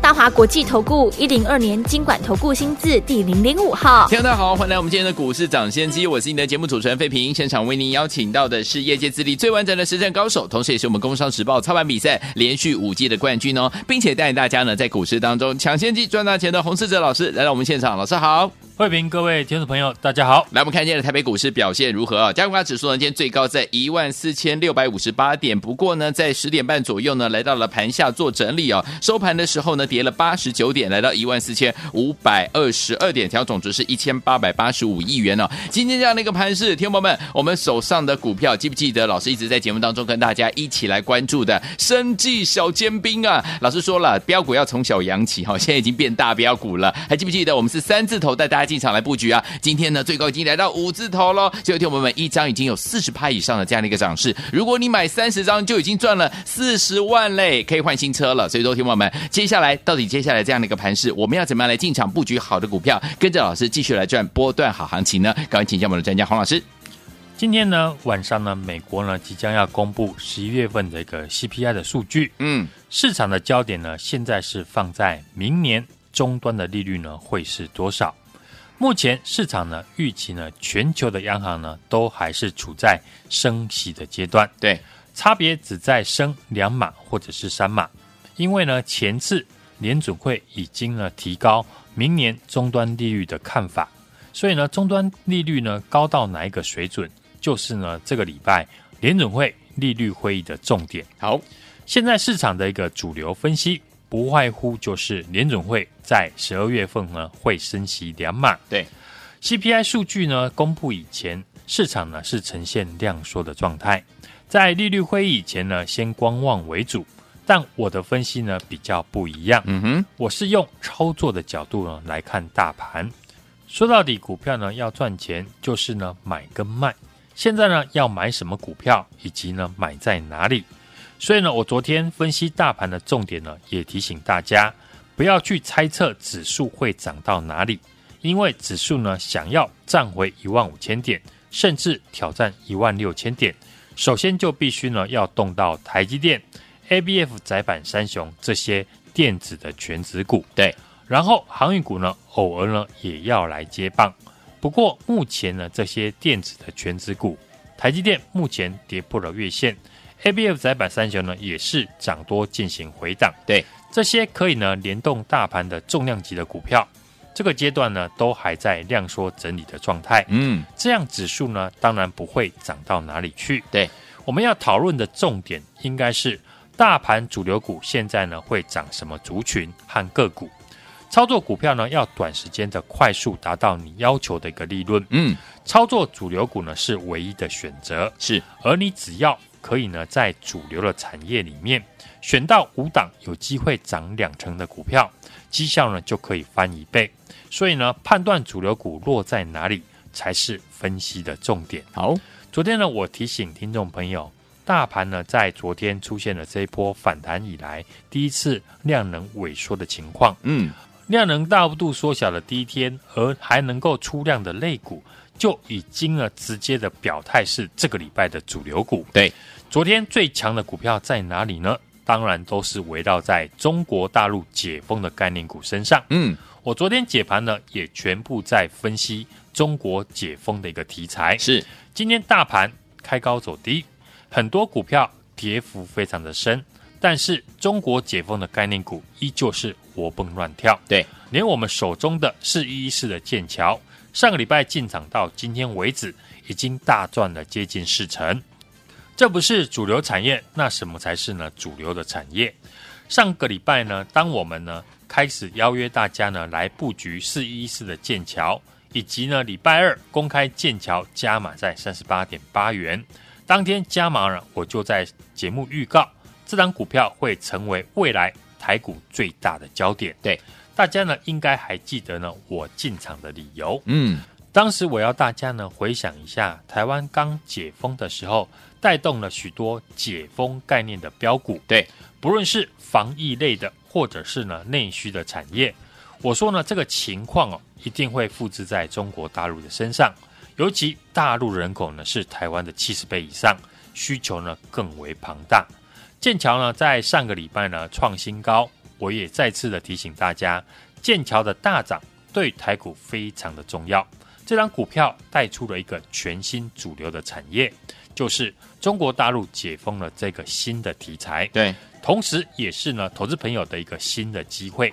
大华国际投顾一零二年经管投顾新字第零零五号，听众大家好，欢迎来我们今天的股市涨先机，我是你的节目主持人费平，现场为您邀请到的是业界资历最完整的实战高手，同时也是我们工商时报操盘比赛连续五季的冠军哦，并且带领大家呢在股市当中抢先机赚大钱的洪世哲老师来到我们现场，老师好。慧平，各位听众朋友，大家好。来，我们看今天的台北股市表现如何啊？加权指数呢，今天最高在一万四千六百五十八点，不过呢，在十点半左右呢，来到了盘下做整理哦。收盘的时候呢，跌了八十九点，来到一万四千五百二十二点，调总值是一千八百八十五亿元哦。今天这样的一个盘势，听众朋友们，我们手上的股票记不记得？老师一直在节目当中跟大家一起来关注的生技小尖兵啊。老师说了，标股要从小养起哈，现在已经变大标股了。还记不记得我们是三字头带大家进场来布局啊？今天呢，最高已经来到五字头喽。所以，听友们一张已经有四十趴以上的这样的一个涨势。如果你买三十张，就已经赚了四十万嘞，可以换新车了。所以，说，听友们接下来到底接下来这样的一个盘势，我们要怎么样来进场布局好的股票，跟着老师继续来赚波段好行情呢？赶快请教我们的专家黄老师。今天呢，晚上呢，美国呢即将要公布十一月份的一个 CPI 的数据。嗯，市场的焦点呢，现在是放在明年终端的利率呢会是多少？目前市场呢预期呢，全球的央行呢都还是处在升息的阶段，对，差别只在升两码或者是三码，因为呢前次联准会已经呢提高明年终端利率的看法，所以呢终端利率呢高到哪一个水准，就是呢这个礼拜联准会利率会议的重点。好，现在市场的一个主流分析。不外乎就是联准会在十二月份呢会升息两码。对，CPI 数据呢公布以前，市场呢是呈现量缩的状态，在利率会议以前呢先观望为主。但我的分析呢比较不一样，嗯哼，我是用操作的角度呢来看大盘。说到底，股票呢要赚钱，就是呢买跟卖。现在呢要买什么股票，以及呢买在哪里？所以呢，我昨天分析大盘的重点呢，也提醒大家不要去猜测指数会涨到哪里，因为指数呢想要站回一万五千点，甚至挑战一万六千点，首先就必须呢要动到台积电、ABF 载板三雄这些电子的全值股，对，然后航运股呢偶尔呢也要来接棒。不过目前呢这些电子的全值股，台积电目前跌破了月线。A B F 载板三雄呢，也是涨多进行回档。对，这些可以呢联动大盘的重量级的股票，这个阶段呢都还在量缩整理的状态。嗯，这样指数呢当然不会涨到哪里去。对，我们要讨论的重点应该是大盘主流股现在呢会涨什么族群和个股。操作股票呢要短时间的快速达到你要求的一个利润。嗯，操作主流股呢是唯一的选择。是，而你只要。可以呢，在主流的产业里面选到五档有机会涨两成的股票，绩效呢就可以翻一倍。所以呢，判断主流股落在哪里才是分析的重点。好，昨天呢，我提醒听众朋友，大盘呢在昨天出现了这一波反弹以来第一次量能萎缩的情况。嗯，量能大幅度缩小的第一天，而还能够出量的类股，就已经呢直接的表态是这个礼拜的主流股。对。昨天最强的股票在哪里呢？当然都是围绕在中国大陆解封的概念股身上。嗯，我昨天解盘呢，也全部在分析中国解封的一个题材。是，今天大盘开高走低，很多股票跌幅非常的深，但是中国解封的概念股依旧是活蹦乱跳。对，连我们手中的四一一四的剑桥，上个礼拜进场到今天为止，已经大赚了接近四成。这不是主流产业，那什么才是呢？主流的产业。上个礼拜呢，当我们呢开始邀约大家呢来布局四一一四的剑桥，以及呢礼拜二公开剑桥加码在三十八点八元，当天加码呢，我就在节目预告，这档股票会成为未来台股最大的焦点。对，大家呢应该还记得呢我进场的理由。嗯，当时我要大家呢回想一下，台湾刚解封的时候。带动了许多解封概念的标股。对，不论是防疫类的，或者是呢内需的产业，我说呢这个情况哦，一定会复制在中国大陆的身上。尤其大陆人口呢是台湾的七十倍以上，需求呢更为庞大。剑桥呢在上个礼拜呢创新高，我也再次的提醒大家，剑桥的大涨对台股非常的重要。这张股票带出了一个全新主流的产业，就是中国大陆解封了这个新的题材。对，同时也是呢投资朋友的一个新的机会。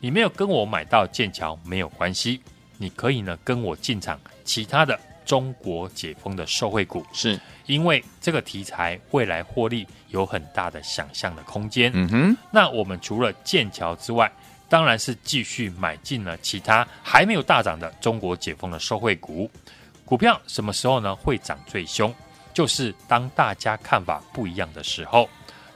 你没有跟我买到剑桥没有关系，你可以呢跟我进场。其他的中国解封的受惠股，是因为这个题材未来获利有很大的想象的空间。嗯哼，那我们除了剑桥之外，当然是继续买进了其他还没有大涨的中国解封的受惠股。股票什么时候呢会涨最凶？就是当大家看法不一样的时候。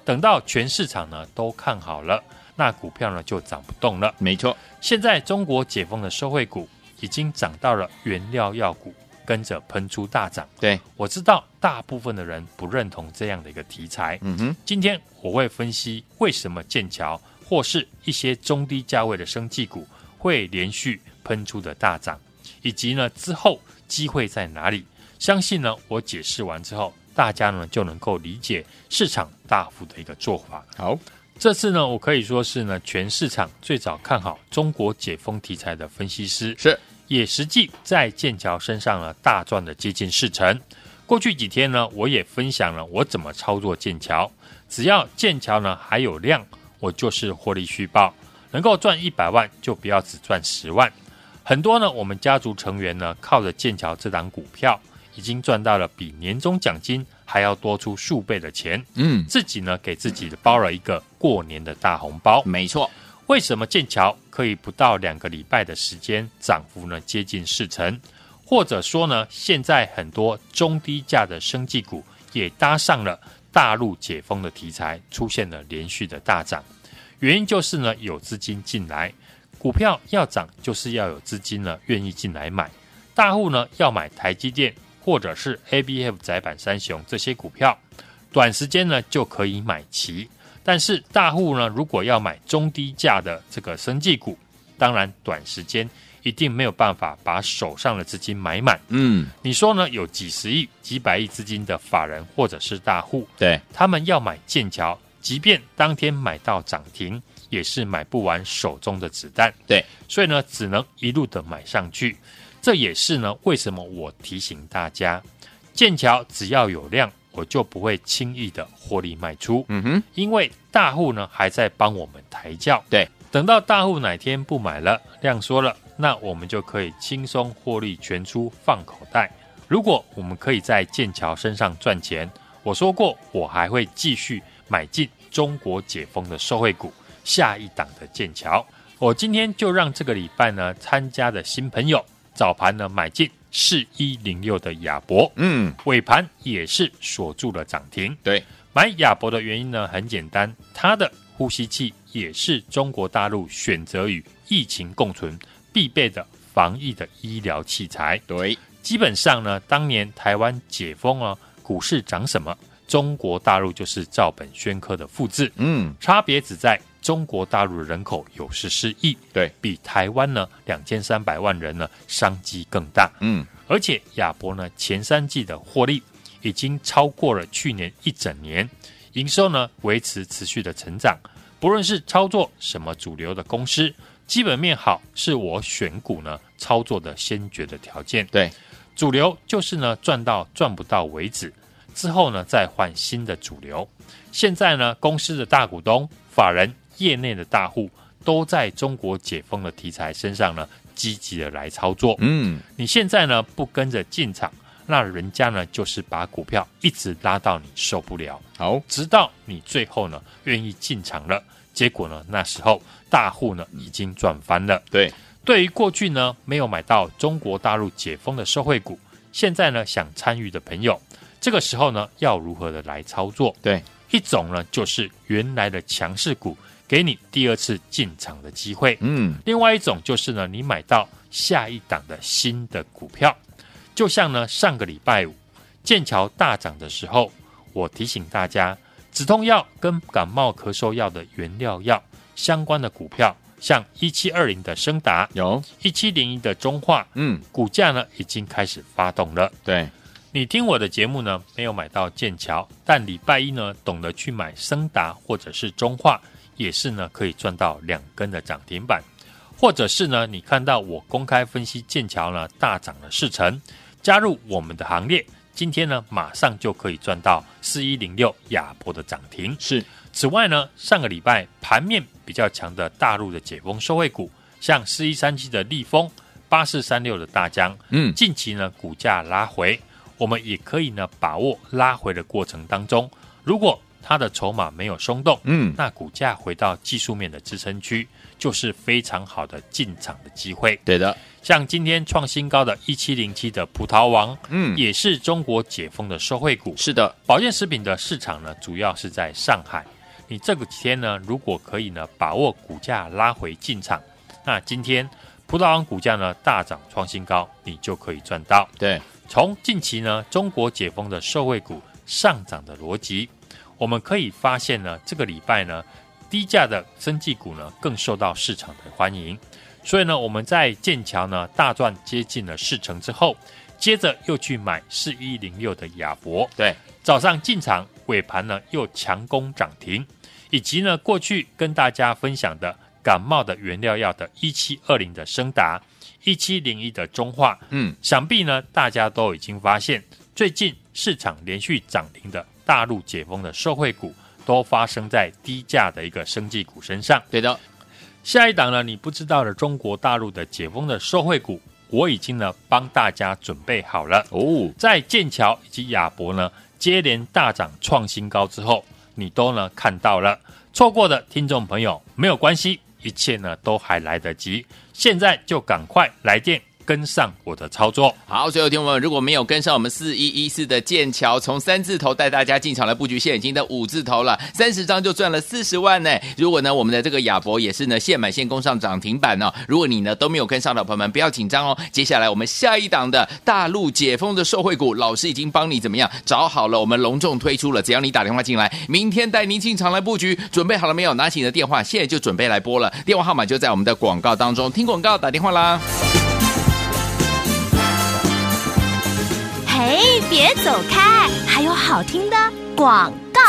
等到全市场呢都看好了，那股票呢就涨不动了。没错，现在中国解封的受惠股。已经涨到了原料药股，跟着喷出大涨。对，我知道大部分的人不认同这样的一个题材。嗯哼，今天我会分析为什么剑桥或是一些中低价位的生技股会连续喷出的大涨，以及呢之后机会在哪里？相信呢我解释完之后，大家呢就能够理解市场大幅的一个做法。好。这次呢，我可以说是呢，全市场最早看好中国解封题材的分析师，是也实际在剑桥身上呢大赚了接近四成。过去几天呢，我也分享了我怎么操作剑桥，只要剑桥呢还有量，我就是获利续报，能够赚一百万就不要只赚十万。很多呢，我们家族成员呢靠着剑桥这档股票，已经赚到了比年终奖金还要多出数倍的钱，嗯，自己呢给自己包了一个过年的大红包。没错，为什么剑桥可以不到两个礼拜的时间涨幅呢接近四成？或者说呢，现在很多中低价的生技股也搭上了大陆解封的题材，出现了连续的大涨。原因就是呢有资金进来，股票要涨就是要有资金呢愿意进来买，大户呢要买台积电。或者是 ABF 载板三雄这些股票，短时间呢就可以买齐。但是大户呢，如果要买中低价的这个生技股，当然短时间一定没有办法把手上的资金买满。嗯，你说呢？有几十亿、几百亿资金的法人或者是大户，对，他们要买剑桥，即便当天买到涨停，也是买不完手中的子弹。对，所以呢，只能一路的买上去。这也是呢，为什么我提醒大家，剑桥只要有量，我就不会轻易的获利卖出。嗯哼，因为大户呢还在帮我们抬轿。对，等到大户哪天不买了，量缩了，那我们就可以轻松获利全出放口袋。如果我们可以在剑桥身上赚钱，我说过，我还会继续买进中国解封的受惠股，下一档的剑桥。我今天就让这个礼拜呢参加的新朋友。早盘呢买进四一零六的亚博，嗯，尾盘也是锁住了涨停。对，买亚博的原因呢很简单，它的呼吸器也是中国大陆选择与疫情共存必备的防疫的医疗器材。对，基本上呢，当年台湾解封了，股市涨什么，中国大陆就是照本宣科的复制。嗯，差别只在。中国大陆的人口有十四亿，对，比台湾呢两千三百万人呢商机更大。嗯，而且亚博呢前三季的获利已经超过了去年一整年，营收呢维持持续的成长。不论是操作什么主流的公司，基本面好是我选股呢操作的先决的条件。对，主流就是呢赚到赚不到为止，之后呢再换新的主流。现在呢公司的大股东法人。业内的大户都在中国解封的题材身上呢，积极的来操作。嗯，你现在呢不跟着进场，那人家呢就是把股票一直拉到你受不了，好，直到你最后呢愿意进场了，结果呢那时候大户呢已经赚翻了。对，对于过去呢没有买到中国大陆解封的受惠股，现在呢想参与的朋友，这个时候呢要如何的来操作？对，一种呢就是原来的强势股。给你第二次进场的机会。嗯，另外一种就是呢，你买到下一档的新的股票，就像呢上个礼拜五剑桥大涨的时候，我提醒大家，止痛药跟感冒咳嗽药的原料药相关的股票，像一七二零的升达，有一七零一的中化，嗯，股价呢已经开始发动了。对，你听我的节目呢，没有买到剑桥，但礼拜一呢，懂得去买升达或者是中化，也是呢可以赚到两根的涨停板，或者是呢，你看到我公开分析剑桥呢大涨了四成，加入我们的行列，今天呢马上就可以赚到四一零六亚博的涨停。是。此外呢，上个礼拜盘面比较强的大陆的解封受惠股，像四一三七的立丰、八四三六的大江，嗯，近期呢股价拉回，我们也可以呢把握拉回的过程当中，如果它的筹码没有松动，嗯，那股价回到技术面的支撑区，就是非常好的进场的机会。对的，像今天创新高的一七零七的葡萄王，嗯，也是中国解封的受惠股。是的，保健食品的市场呢，主要是在上海。你这个几天呢，如果可以呢，把握股价拉回进场，那今天葡萄王股价呢大涨创新高，你就可以赚到。对，从近期呢中国解封的受惠股上涨的逻辑，我们可以发现呢，这个礼拜呢低价的生技股呢更受到市场的欢迎，所以呢我们在剑桥呢大赚接近了四成之后，接着又去买四一零六的亚博，对，早上进场，尾盘呢又强攻涨停。以及呢，过去跟大家分享的感冒的原料药的一七二零的升达，一七零一的中化，嗯，想必呢大家都已经发现，最近市场连续涨停的大陆解封的受惠股，都发生在低价的一个生技股身上。对的，下一档呢，你不知道的中国大陆的解封的受惠股，我已经呢帮大家准备好了。哦，在剑桥以及亚博呢接连大涨创新高之后。你都呢看到了，错过的听众朋友没有关系，一切呢都还来得及，现在就赶快来电。跟上我的操作，好，所有听众朋友，如果没有跟上我们四一一四的剑桥，从三字头带大家进场来布局，现在已经到五字头了，三十张就赚了四十万呢。如果呢，我们的这个亚博也是呢，现买现攻上涨停板哦。如果你呢都没有跟上的朋友们，不要紧张哦。接下来我们下一档的大陆解封的受惠股，老师已经帮你怎么样找好了，我们隆重推出了，只要你打电话进来，明天带您进场来布局，准备好了没有？拿起你的电话，现在就准备来拨了，电话号码就在我们的广告当中，听广告打电话啦。嘿，别走开，还有好听的广告。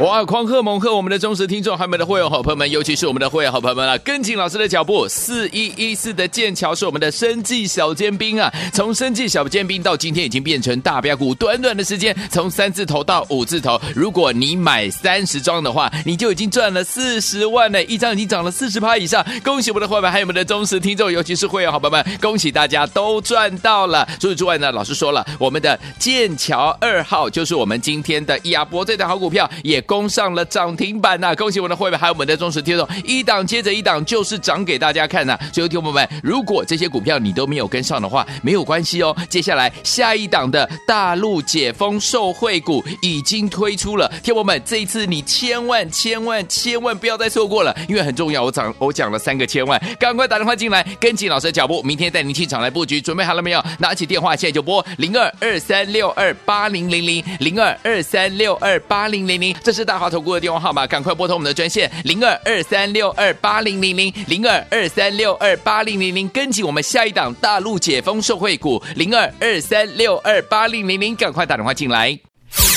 哇！狂贺猛贺我们的忠实听众，还有我们的会员好朋友们，尤其是我们的会员好朋友们啊，跟紧老师的脚步。四一一四的剑桥是我们的生计小尖兵啊，从生计小尖兵到今天已经变成大标股，短短的时间从三字头到五字头，如果你买三十张的话，你就已经赚了四十万呢，一张已经涨了四十趴以上。恭喜我们的会员，还有我们的忠实听众，尤其是会员好朋友们，恭喜大家都赚到了。除此之外呢，老师说了，我们的剑桥二号就是我们今天的亚博这档好股票也。攻上了涨停板呐、恭喜我们的会员，还有我们的忠实听众，一档接着一档就是涨给大家看呐、所以，听友们，如果这些股票你都没有跟上的话，没有关系哦。接下来下一档的大陆解封受惠股已经推出了，听友们，这一次你千万千万千万不要再错过了，因为很重要。我讲我讲了三个千万，赶快打电话进来，跟紧老师的脚步，明天带您进场来布局。准备好了。没有？拿起电话现在就拨零二二三六二八零零零零二二三六二八零零零，这是是大华投顾的电话号码，赶快拨通我们的专线零二二三六二八零零零零二二三六二八零零零，跟紧我们下一档大陆解封受惠股零二二三六二八零零零，赶快打电话进来。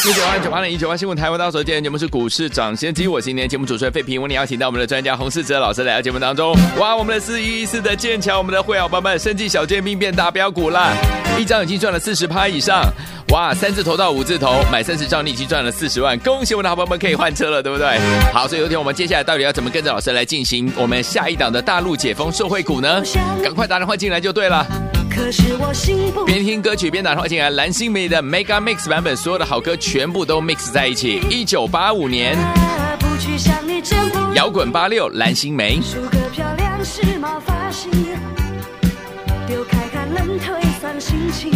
一九八九八零一九八新闻台湾大所见，节目是股市涨先机，我今天节目主持人费平，为你邀请到我们的专家洪世哲老师来到节目当中。哇，我们的四一一四的剑桥，我们的会员朋友们，生技小尖兵变大标股啦，一张已经赚了四十趴以上。哇，三字头到五字头，买三十张，你已经赚了四十万，恭喜我们的好朋友们可以换车了，对不对？好，所以有天我们接下来到底要怎么跟着老师来进行我们下一档的大陆解封受惠股呢？赶快打电话进来就对了。可是我心不边听歌曲边打电话进来，蓝心湄的 Mega Mix 版本，所有的好歌全部都 mix 在一起。一九八五年，摇滚八六，蓝心湄。星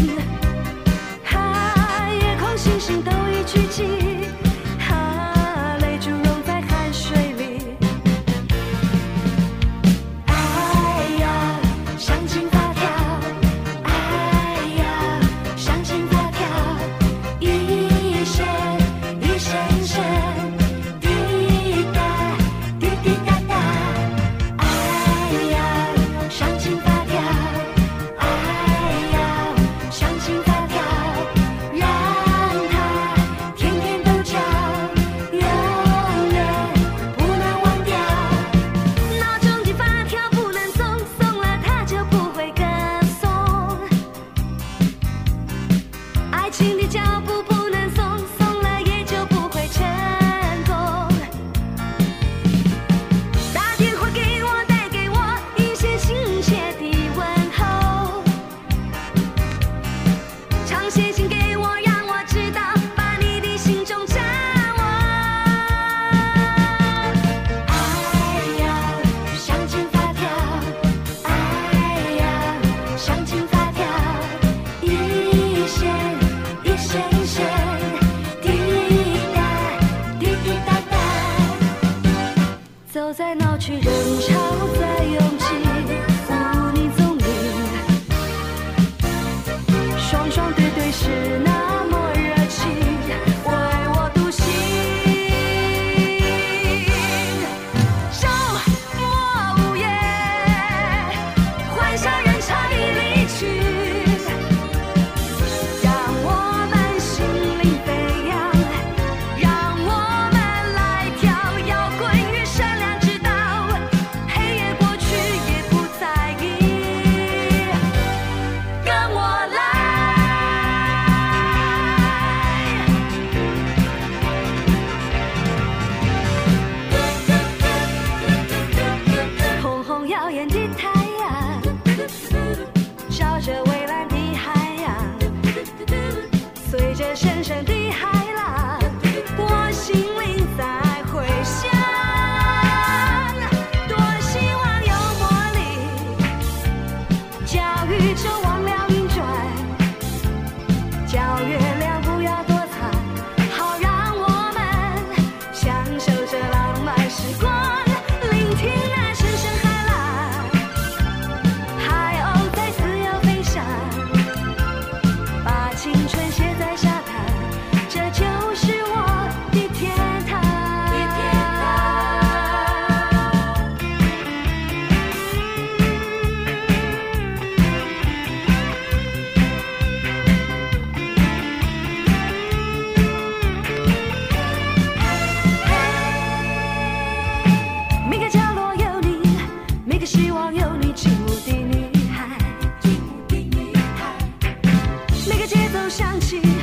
想起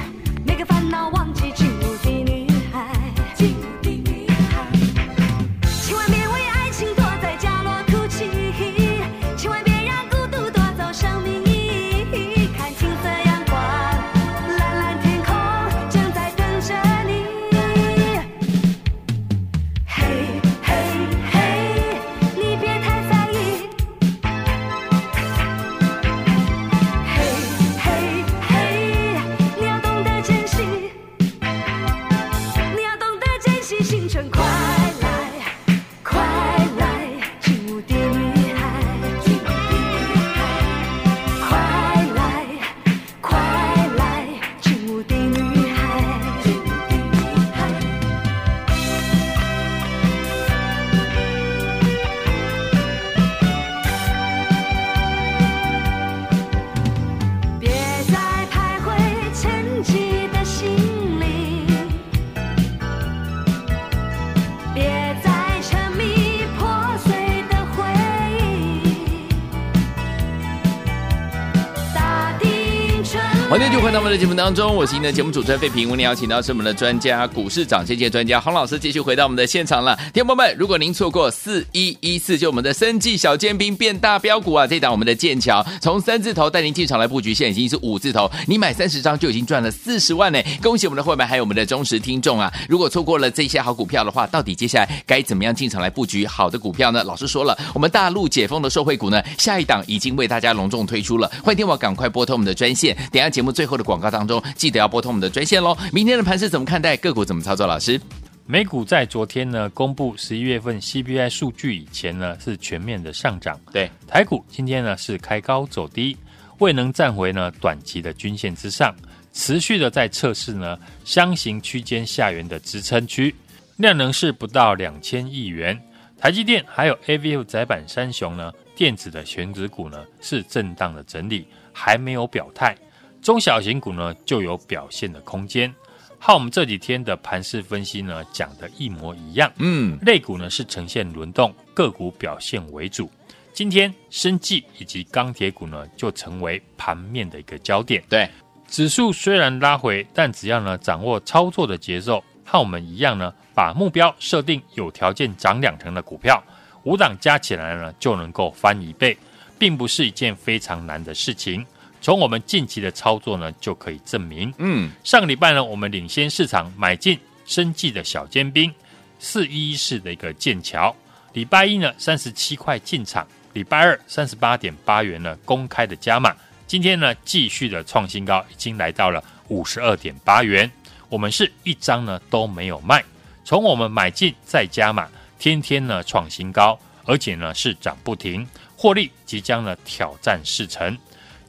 到我们的节目当中，我是您的节目主持人费平。我们邀请到是我们的专家，股市涨跌专家洪老师，继续回到我们的现场了。听众们，如果您错过四一一四，就我们的生计小尖兵变大标股啊，这档我们的剑桥从三字头带您进场来布局，现在已经是五字头，你买三十张就已经赚了四十万呢！恭喜我们的会员，还有我们的忠实听众啊！如果错过了这些好股票的话，到底接下来该怎么样进场来布局好的股票呢？老师说了，我们大陆解封的受惠股呢，下一档已经为大家隆重推出了，欢迎听我赶快拨通我们的专线，等下节目最后的广告当中，记得要拨通我们的专线喽。明天的盘是怎么看待？个股怎么操作？老师，美股在昨天呢公布十一月份 CPI 数据以前呢是全面的上涨，对，台股今天呢是开高走低，未能站回呢短期的均线之上，持续的在测试呢箱型区间下缘的支撑区，量能是不到两千亿元。台积电还有 AVF 窄板三雄呢，电子的权值股呢是震荡的整理，还没有表态。中小型股呢就有表现的空间，和我们这几天的盘势分析呢讲的一模一样。嗯，类股呢是呈现轮动，个股表现为主。今天生技以及钢铁股呢就成为盘面的一个焦点。对，指数虽然拉回，但只要呢掌握操作的节奏，和我们一样呢，把目标设定有条件涨两成的股票，五档加起来呢就能够翻一倍，并不是一件非常难的事情。从我们近期的操作呢，就可以证明。嗯，上个礼拜呢，我们领先市场买进生技的小尖兵，四一一四的一个剑桥。礼拜一呢，三十七块进场；礼拜二三十八点八元呢，公开的加码。今天呢，继续的创新高，已经来到了五十二点八元。我们是一张呢都没有卖，从我们买进再加码，天天呢创新高，而且呢是涨不停，获利即将呢挑战四成。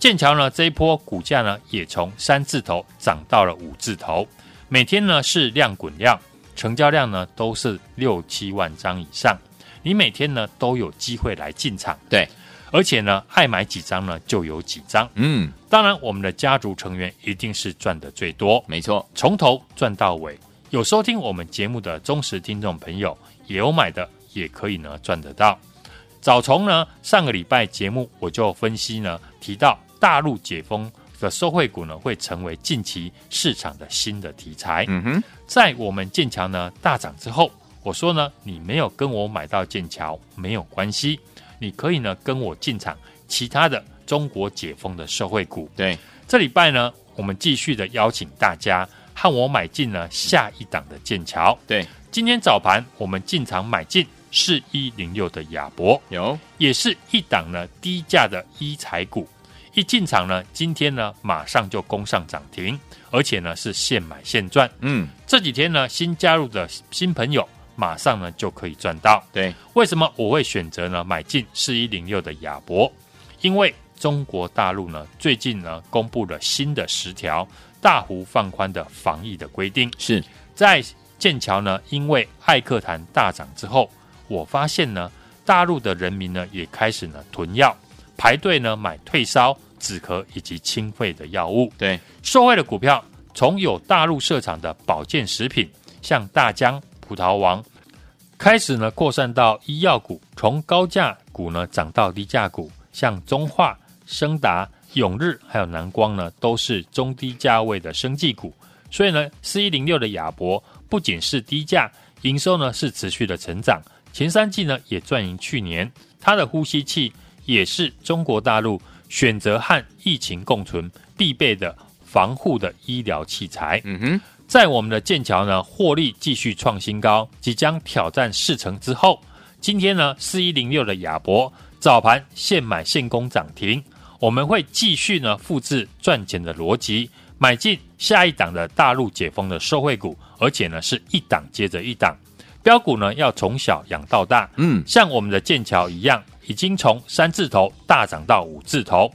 剑桥呢这一波股价呢也从三字头涨到了五字头，每天呢是量滚量，成交量呢都是六七万张以上，你每天呢都有机会来进场，对，而且呢爱买几张呢就有几张，嗯，当然我们的家族成员一定是赚的最多，没错，从头赚到尾。有收听我们节目的忠实听众朋友，也有买的也可以呢赚得到。早从呢上个礼拜节目我就分析呢提到。大陆解封的受惠股呢，会成为近期市场的新的题材。嗯哼，在我们剑桥呢大涨之后，我说呢，你没有跟我买到剑桥没有关系，你可以呢跟我进场其他的中国解封的受惠股。对，这礼拜呢，我们继续的邀请大家和我买进呢下一档的剑桥。对，今天早盘我们进场买进四一零六的亚博，有，也是一档呢低价的医材股。一进场呢，今天呢马上就攻上涨停，而且呢是现买现赚。嗯，这几天呢新加入的新朋友，马上呢就可以赚到。对，为什么我会选择呢买进四一零六的亚博？因为中国大陆呢最近呢公布了新的十条大幅放宽的防疫的规定。是在剑桥呢，因为艾克坦大涨之后，我发现呢大陆的人民呢也开始呢囤药。排队呢买退烧、止咳以及清肺的药物。对，受惠的股票从有大陆设厂的保健食品，像大疆、葡萄王，开始呢扩散到医药股，从高价股呢涨到低价股，像中化、升达、永日还有南光呢，都是中低价位的生技股。所以呢，四一零六的亚博不仅是低价，营收呢是持续的成长，前三季呢也赚赢去年。它的呼吸器。也是中国大陆选择和疫情共存必备的防护的医疗器材。嗯哼，在我们的剑桥呢，获利继续创新高，即将挑战四成之后，今天呢，四一零六的亚博早盘现买现攻涨停，我们会继续呢复制赚钱的逻辑，买进下一档的大陆解封的受惠股，而且呢是一档接着一档。标股呢要从小养到大，嗯，像我们的剑桥一样，已经从三字头大涨到五字头。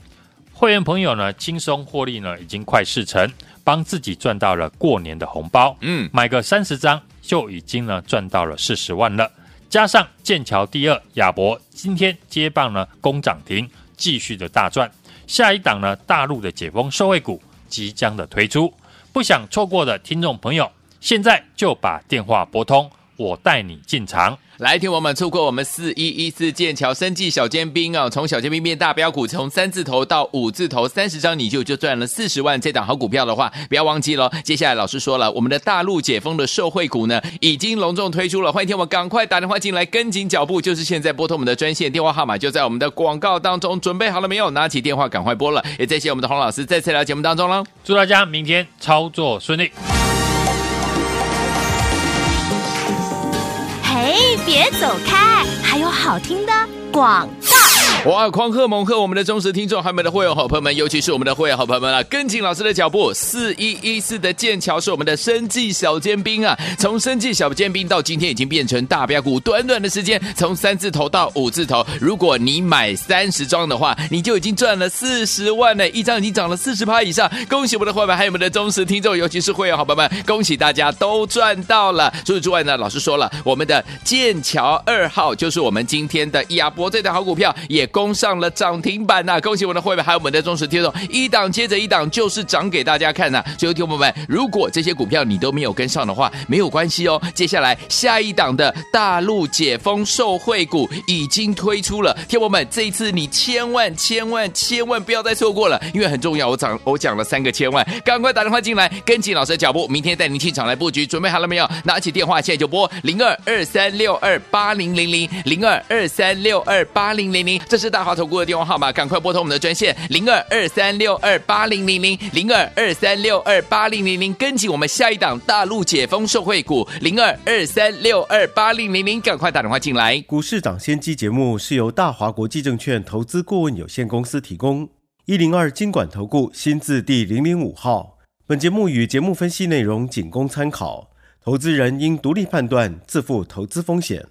会员朋友呢，轻松获利呢，已经快四成，帮自己赚到了过年的红包。嗯，买个三十张就已经呢赚到了四十万了。加上剑桥第二亚博今天接棒呢攻涨停，继续的大赚。下一档呢大陆的解封受惠股即将的推出，不想错过的听众朋友，现在就把电话拨通，我带你进场。来，听我们错过我们四一一四剑桥生技小尖兵啊，从小尖兵变大标股，从三字头到五字头，三十张你就就赚了四十万。这档好股票的话，不要忘记喽。接下来老师说了，我们的大陆解封的受惠股呢，已经隆重推出了。欢迎听我们赶快打电话进来，跟紧脚步，就是现在拨通我们的专线电话号码，就在我们的广告当中。准备好了没有？拿起电话赶快拨了。也谢谢我们的洪老师再次来到节目当中了。祝大家明天操作顺利。别走开，还有好听的广。哇！狂贺猛贺我们的忠实听众，还有我们的会员好朋友们，尤其是我们的会员好朋友们啊，跟紧老师的脚步，四一一四的剑桥是我们的生计小尖兵啊，从生计小尖兵到今天已经变成大标股，短短的时间从三字头到五字头，如果你买三十张的话，你就已经赚了四十万呢，一张已经涨了四十趴以上，恭喜我们的会员，还有我们的忠实听众，尤其是会员好朋友们，恭喜大家都赚到了。除此之外呢，老师说了，我们的剑桥二号就是我们今天的亚博这档好股票也。攻上了涨停板呐、恭喜我们的会员，还有我们的忠实听众，一档接着一档，就是涨给大家看呐、啊！所以，听众朋友们，如果这些股票你都没有跟上的话，没有关系哦。接下来下一档的大陆解封受惠股已经推出了，听众朋友们，这一次你千万千万千万不要再错过了，因为很重要。我讲我讲了三个千万，赶快打电话进来，跟紧老师的脚步，明天带您进场来布局。准备好了没有？拿起电话现在就拨零二二三六二八零零零零二二三六二八零零零，这是大华投顾的电话号码，赶快拨通我们的专线零二二三六二八零零零零二二三六二八零零零，跟紧我们下一档大陆解封受惠股零二二三六二八零零零，赶快打电话进来。股市涨先机节目是由大华国际证券投资顾问有限公司提供，一零二经管投顾新字第零零五号。本节目与节目分析内容仅供参考，投资人应独立判断，自负投资风险。